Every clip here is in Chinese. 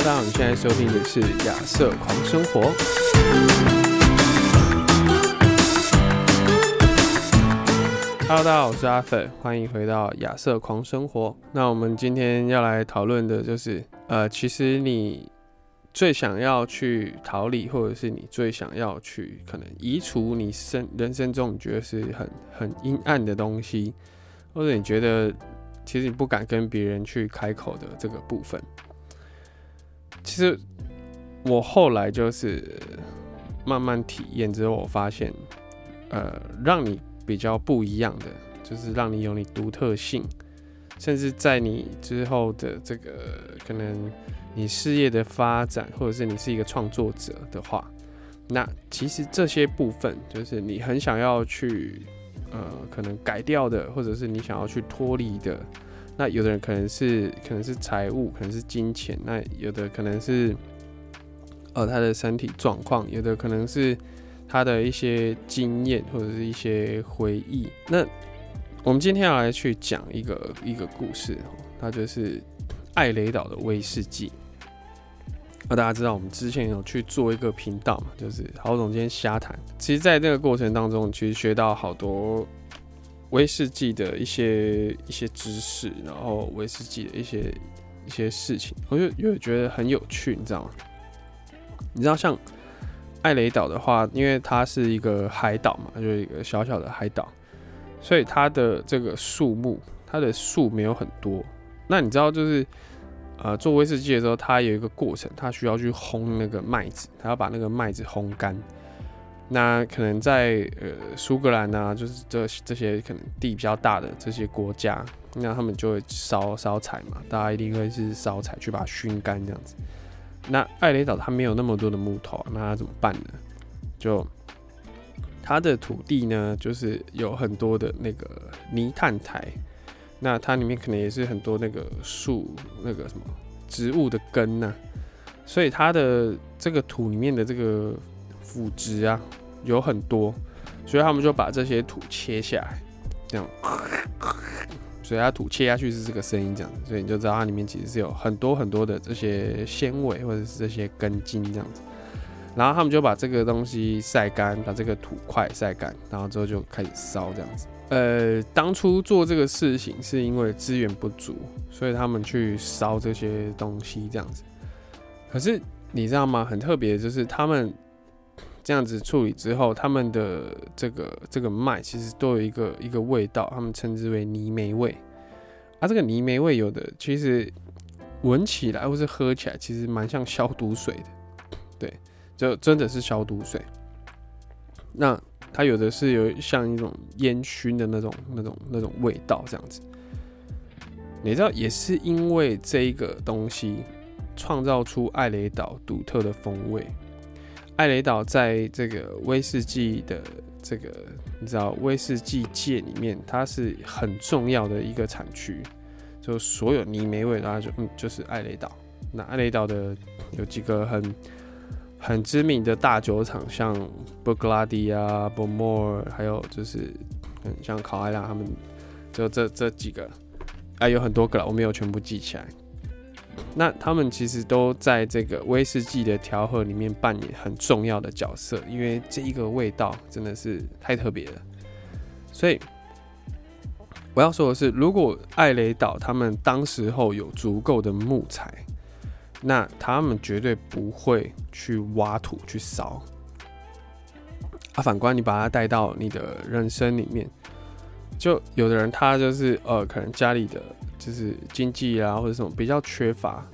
大家好，你现在收听的是亚瑟狂生活。Hello，大家好，我是阿粉，欢迎回到亚瑟狂生活。那我们今天要来讨论的就是，呃，其实你最想要去逃离，或者是你最想要去可能移除你生人生中你觉得是很很阴暗的东西，或者你觉得其实你不敢跟别人去开口的这个部分。其实我后来就是慢慢体验之后，我发现，呃，让你比较不一样的，就是让你有你独特性，甚至在你之后的这个可能你事业的发展，或者是你是一个创作者的话，那其实这些部分就是你很想要去呃可能改掉的，或者是你想要去脱离的。那有的人可能是可能是财务，可能是金钱；那有的可能是呃他的身体状况，有的可能是他的一些经验或者是一些回忆。那我们今天要来去讲一个一个故事，它就是艾雷岛的威士忌。那大家知道我们之前有去做一个频道嘛，就是郝总监瞎谈。其实，在这个过程当中，其实学到好多。威士忌的一些一些知识，然后威士忌的一些一些事情，我就又觉得很有趣，你知道吗？你知道像艾雷岛的话，因为它是一个海岛嘛，就是一个小小的海岛，所以它的这个树木，它的树没有很多。那你知道，就是呃做威士忌的时候，它有一个过程，它需要去烘那个麦子，它要把那个麦子烘干。那可能在呃苏格兰啊，就是这这些可能地比较大的这些国家，那他们就会烧烧柴嘛，大家一定会是烧柴去把它熏干这样子。那艾雷岛它没有那么多的木头，那它怎么办呢？就它的土地呢，就是有很多的那个泥炭台，那它里面可能也是很多那个树那个什么植物的根呐，所以它的这个土里面的这个腐殖啊。有很多，所以他们就把这些土切下来，这样，所以它土切下去是这个声音，这样子，所以你就知道它里面其实是有很多很多的这些纤维或者是这些根茎这样子。然后他们就把这个东西晒干，把这个土块晒干，然后之后就开始烧这样子。呃，当初做这个事情是因为资源不足，所以他们去烧这些东西这样子。可是你知道吗？很特别，就是他们。这样子处理之后，他们的这个这个麦其实都有一个一个味道，他们称之为泥煤味。啊，这个泥煤味有的其实闻起来或是喝起来，其实蛮像消毒水的，对，就真的是消毒水。那它有的是有像一种烟熏的那种那种那种味道，这样子。你知道，也是因为这一个东西创造出艾雷岛独特的风味。艾雷岛在这个威士忌的这个，你知道威士忌界里面，它是很重要的一个产区。就所有泥煤味，然后就嗯，就是艾雷岛。那艾雷岛的有几个很很知名的大酒厂，像布格拉迪啊、博莫尔，还有就是嗯，像考艾拉他们，就这这几个，啊，有很多个了，我没有全部记起来。那他们其实都在这个威士忌的调和里面扮演很重要的角色，因为这一个味道真的是太特别了。所以我要说的是，如果艾雷岛他们当时候有足够的木材，那他们绝对不会去挖土去烧。啊，反观你把它带到你的人生里面，就有的人他就是呃，可能家里的。就是经济啊，或者什么比较缺乏。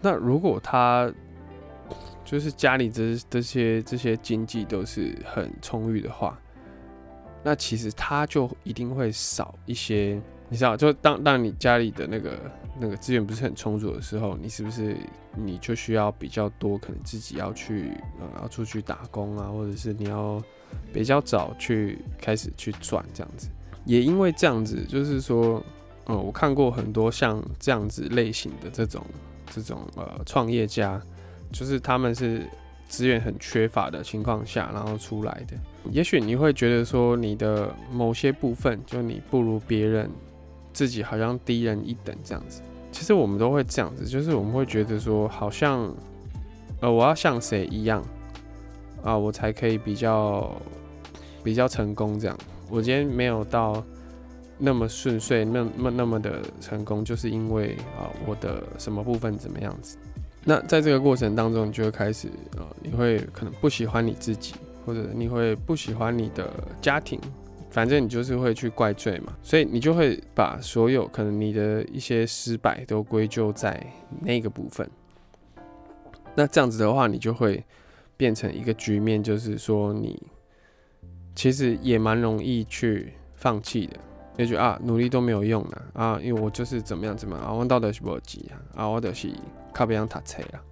那如果他就是家里这这些这些经济都是很充裕的话，那其实他就一定会少一些。你知道，就当当你家里的那个那个资源不是很充足的时候，你是不是你就需要比较多，可能自己要去呃要出去打工啊，或者是你要比较早去开始去赚这样子。也因为这样子，就是说。嗯，我看过很多像这样子类型的这种这种呃创业家，就是他们是资源很缺乏的情况下，然后出来的。也许你会觉得说你的某些部分就你不如别人，自己好像低人一等这样子。其实我们都会这样子，就是我们会觉得说，好像呃，我要像谁一样啊，我才可以比较比较成功这样。我今天没有到那么顺遂，那么那么的成功，就是因为啊，我的什么部分怎么样子？那在这个过程当中，你就会开始呃，你会可能不喜欢你自己，或者你会不喜欢你的家庭。反正你就是会去怪罪嘛，所以你就会把所有可能你的一些失败都归咎在那个部分。那这样子的话，你就会变成一个局面，就是说你其实也蛮容易去放弃的，也就啊努力都没有用了啊，因为我就是怎么样怎么样啊，我到底是不急啊，啊我就是靠边上塔车啊。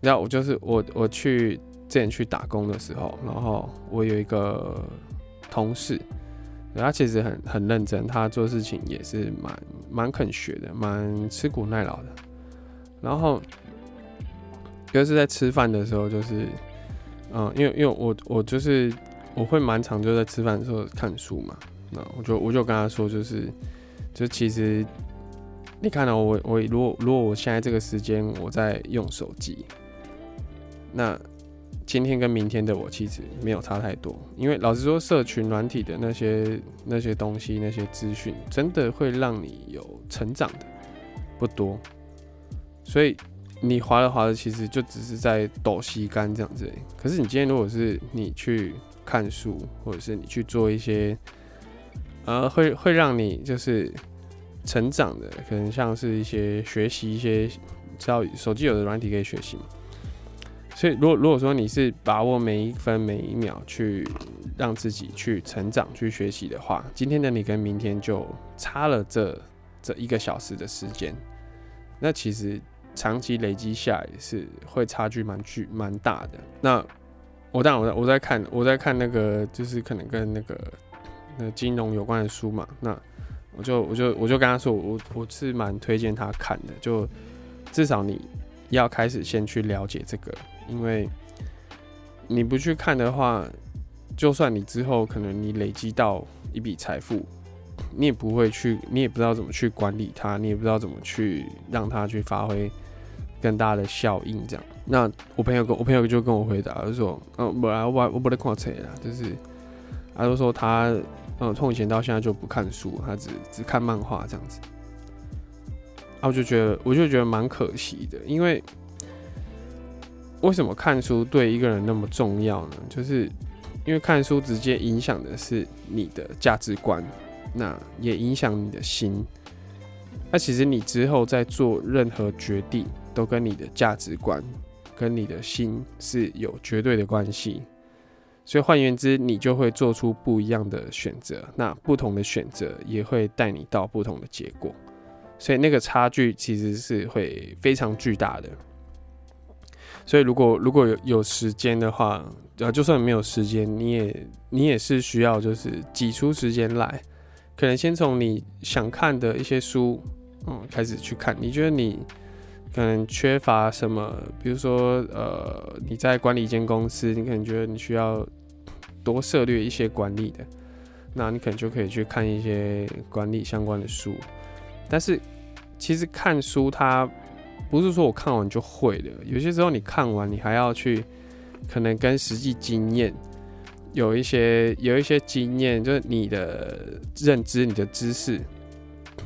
然后我就是我我去之前去打工的时候，然后我有一个。同事，他其实很很认真，他做事情也是蛮蛮肯学的，蛮吃苦耐劳的。然后，就是在吃饭的时候，就是，嗯，因为因为我我就是我会蛮常就在吃饭的时候看书嘛，那我就我就跟他说，就是就其实你看到我我如果如果我现在这个时间我在用手机，那。今天跟明天的我其实没有差太多，因为老实说，社群软体的那些那些东西、那些资讯，真的会让你有成长的不多。所以你滑着滑着，其实就只是在抖吸干这样子。可是你今天如果是你去看书，或者是你去做一些，呃，会会让你就是成长的，可能像是一些学习一些，知道手机有的软体可以学习嘛。所以，如果如果说你是把握每一分每一秒去让自己去成长、去学习的话，今天的你跟明天就差了这这一个小时的时间，那其实长期累积下来是会差距蛮巨蛮大的。那我当然我在我在看我在看那个就是可能跟那个那金融有关的书嘛，那我就我就我就跟他说，我我是蛮推荐他看的，就至少你要开始先去了解这个。因为你不去看的话，就算你之后可能你累积到一笔财富，你也不会去，你也不知道怎么去管理它，你也不知道怎么去让它去发挥更大的效应。这样，那我朋友跟我朋友就跟我回答，就说：“嗯，不然我我不得看册啦，就是他就说他嗯从以前到现在就不看书，他只只看漫画这样子。”啊，我就觉得我就觉得蛮可惜的，因为。为什么看书对一个人那么重要呢？就是因为看书直接影响的是你的价值观，那也影响你的心。那其实你之后在做任何决定，都跟你的价值观、跟你的心是有绝对的关系。所以换言之，你就会做出不一样的选择。那不同的选择也会带你到不同的结果。所以那个差距其实是会非常巨大的。所以，如果如果有有时间的话，呃，就算没有时间，你也你也是需要就是挤出时间来，可能先从你想看的一些书，嗯，开始去看。你觉得你可能缺乏什么？比如说，呃，你在管理一间公司，你可能觉得你需要多涉略一些管理的，那你可能就可以去看一些管理相关的书。但是，其实看书它。不是说我看完就会的，有些时候你看完，你还要去可能跟实际经验有一些有一些经验，就是你的认知、你的知识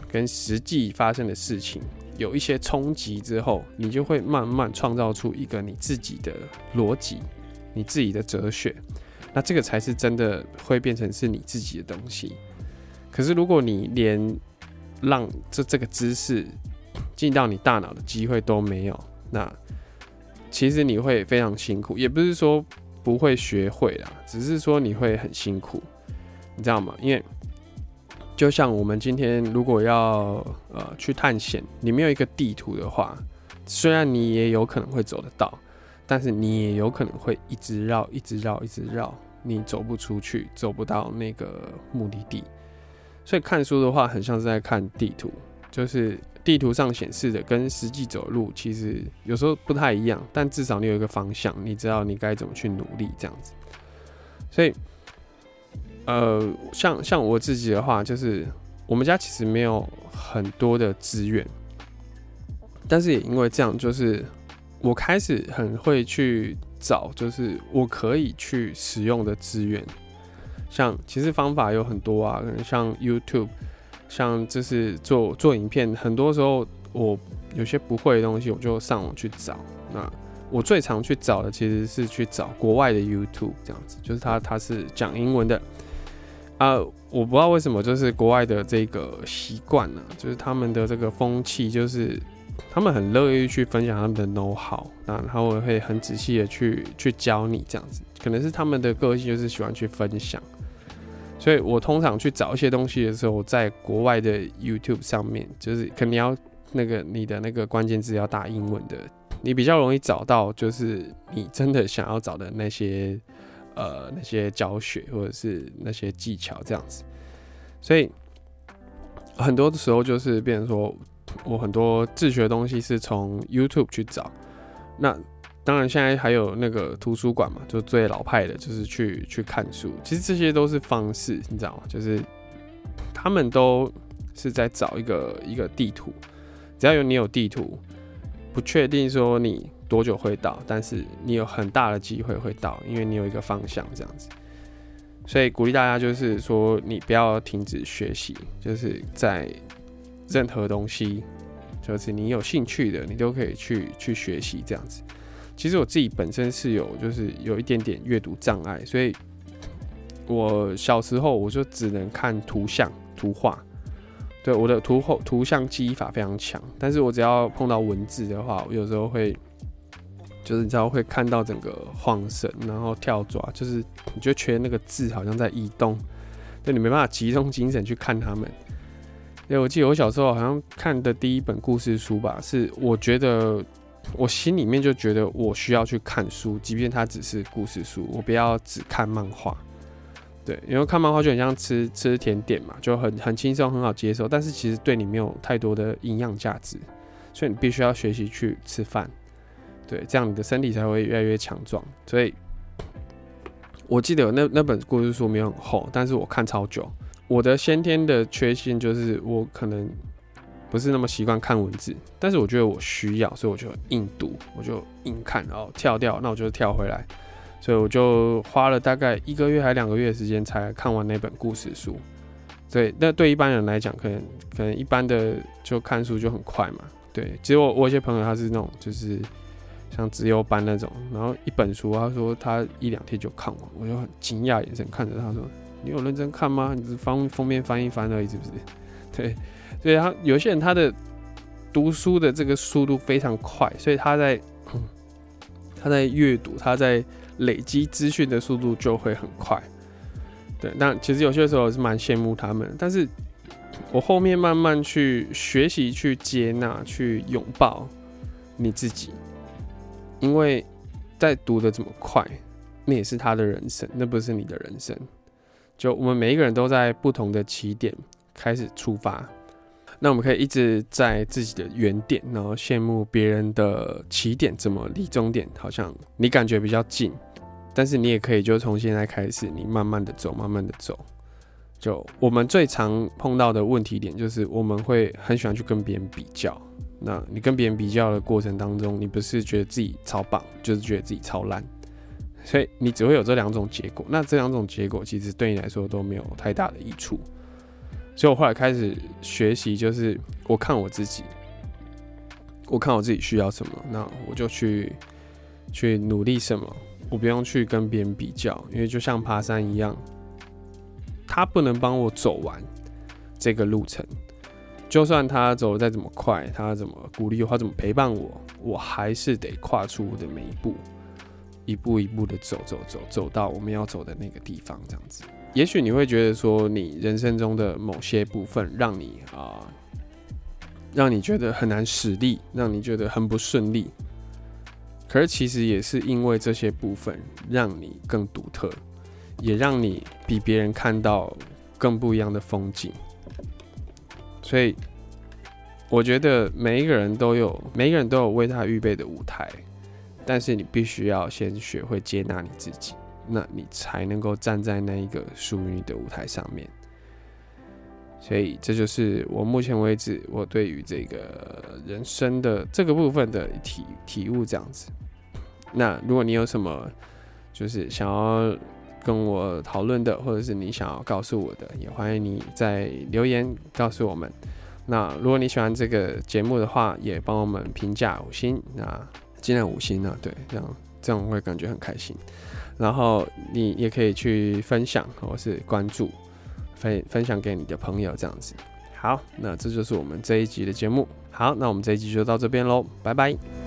跟实际发生的事情有一些冲击之后，你就会慢慢创造出一个你自己的逻辑、你自己的哲学，那这个才是真的会变成是你自己的东西。可是如果你连让这这个知识，进到你大脑的机会都没有，那其实你会非常辛苦，也不是说不会学会啦，只是说你会很辛苦，你知道吗？因为就像我们今天如果要呃去探险，你没有一个地图的话，虽然你也有可能会走得到，但是你也有可能会一直绕，一直绕，一直绕，你走不出去，走不到那个目的地。所以看书的话，很像是在看地图，就是。地图上显示的跟实际走路其实有时候不太一样，但至少你有一个方向，你知道你该怎么去努力这样子。所以，呃，像像我自己的话，就是我们家其实没有很多的资源，但是也因为这样，就是我开始很会去找，就是我可以去使用的资源。像其实方法有很多啊，可能像 YouTube，像就是做做影片，很多时候我有些不会的东西，我就上网去找。那我最常去找的其实是去找国外的 YouTube，这样子，就是他他是讲英文的啊。我不知道为什么，就是国外的这个习惯呢，就是他们的这个风气，就是他们很乐意去分享他们的 know how，那然后会很仔细的去去教你这样子，可能是他们的个性就是喜欢去分享。所以我通常去找一些东西的时候，在国外的 YouTube 上面，就是肯定要那个你的那个关键字要打英文的，你比较容易找到，就是你真的想要找的那些呃那些教学或者是那些技巧这样子。所以很多的时候就是变成说我很多自学的东西是从 YouTube 去找，那。当然，现在还有那个图书馆嘛，就最老派的，就是去去看书。其实这些都是方式，你知道吗？就是他们都是在找一个一个地图，只要有你有地图，不确定说你多久会到，但是你有很大的机会会到，因为你有一个方向这样子。所以鼓励大家就是说，你不要停止学习，就是在任何东西，就是你有兴趣的，你都可以去去学习这样子。其实我自己本身是有，就是有一点点阅读障碍，所以我小时候我就只能看图像、图画。对，我的图后图像记忆法非常强，但是我只要碰到文字的话，我有时候会，就是你知道会看到整个晃神，然后跳抓，就是你就觉得那个字好像在移动，对你没办法集中精神去看他们。对我记得我小时候好像看的第一本故事书吧，是我觉得。我心里面就觉得我需要去看书，即便它只是故事书，我不要只看漫画。对，因为看漫画就很像吃吃甜点嘛，就很很轻松，很好接受，但是其实对你没有太多的营养价值，所以你必须要学习去吃饭，对，这样你的身体才会越来越强壮。所以我记得那那本故事书没有很厚，但是我看超久。我的先天的缺陷就是我可能。不是那么习惯看文字，但是我觉得我需要，所以我就硬读，我就硬看，然后跳掉，那我就跳回来，所以我就花了大概一个月还两个月的时间才看完那本故事书。对，那对一般人来讲，可能可能一般的就看书就很快嘛。对，其实我我一些朋友他是那种就是像自由班那种，然后一本书他说他一两天就看完，我就很惊讶眼神看着他说：“你有认真看吗？你是翻封面翻一翻而已，是不是？” 对。所以他有些人他的读书的这个速度非常快，所以他在他在阅读，他在累积资讯的速度就会很快。对，那其实有些时候是蛮羡慕他们，但是我后面慢慢去学习、去接纳、去拥抱你自己，因为在读的这么快，那也是他的人生，那不是你的人生。就我们每一个人都在不同的起点开始出发。那我们可以一直在自己的原点，然后羡慕别人的起点怎么离终点好像你感觉比较近，但是你也可以就从现在开始，你慢慢的走，慢慢的走。就我们最常碰到的问题点就是我们会很喜欢去跟别人比较。那你跟别人比较的过程当中，你不是觉得自己超棒，就是觉得自己超烂，所以你只会有这两种结果。那这两种结果其实对你来说都没有太大的益处。所以我后来开始学习，就是我看我自己，我看我自己需要什么，那我就去去努力什么，我不用去跟别人比较，因为就像爬山一样，他不能帮我走完这个路程，就算他走的再怎么快，他怎么鼓励我，他怎么陪伴我，我还是得跨出我的每一步，一步一步的走走走，走到我们要走的那个地方，这样子。也许你会觉得说，你人生中的某些部分让你啊，让你觉得很难使力，让你觉得很不顺利。可是其实也是因为这些部分让你更独特，也让你比别人看到更不一样的风景。所以我觉得每一个人都有，每一个人都有为他预备的舞台，但是你必须要先学会接纳你自己。那你才能够站在那一个属于你的舞台上面。所以这就是我目前为止我对于这个人生的这个部分的体体悟这样子。那如果你有什么就是想要跟我讨论的，或者是你想要告诉我的，也欢迎你在留言告诉我们。那如果你喜欢这个节目的话，也帮我们评价五星，那尽量五星啊，对，这样这样会感觉很开心。然后你也可以去分享或是关注，分分享给你的朋友这样子。好，那这就是我们这一集的节目。好，那我们这一集就到这边喽，拜拜。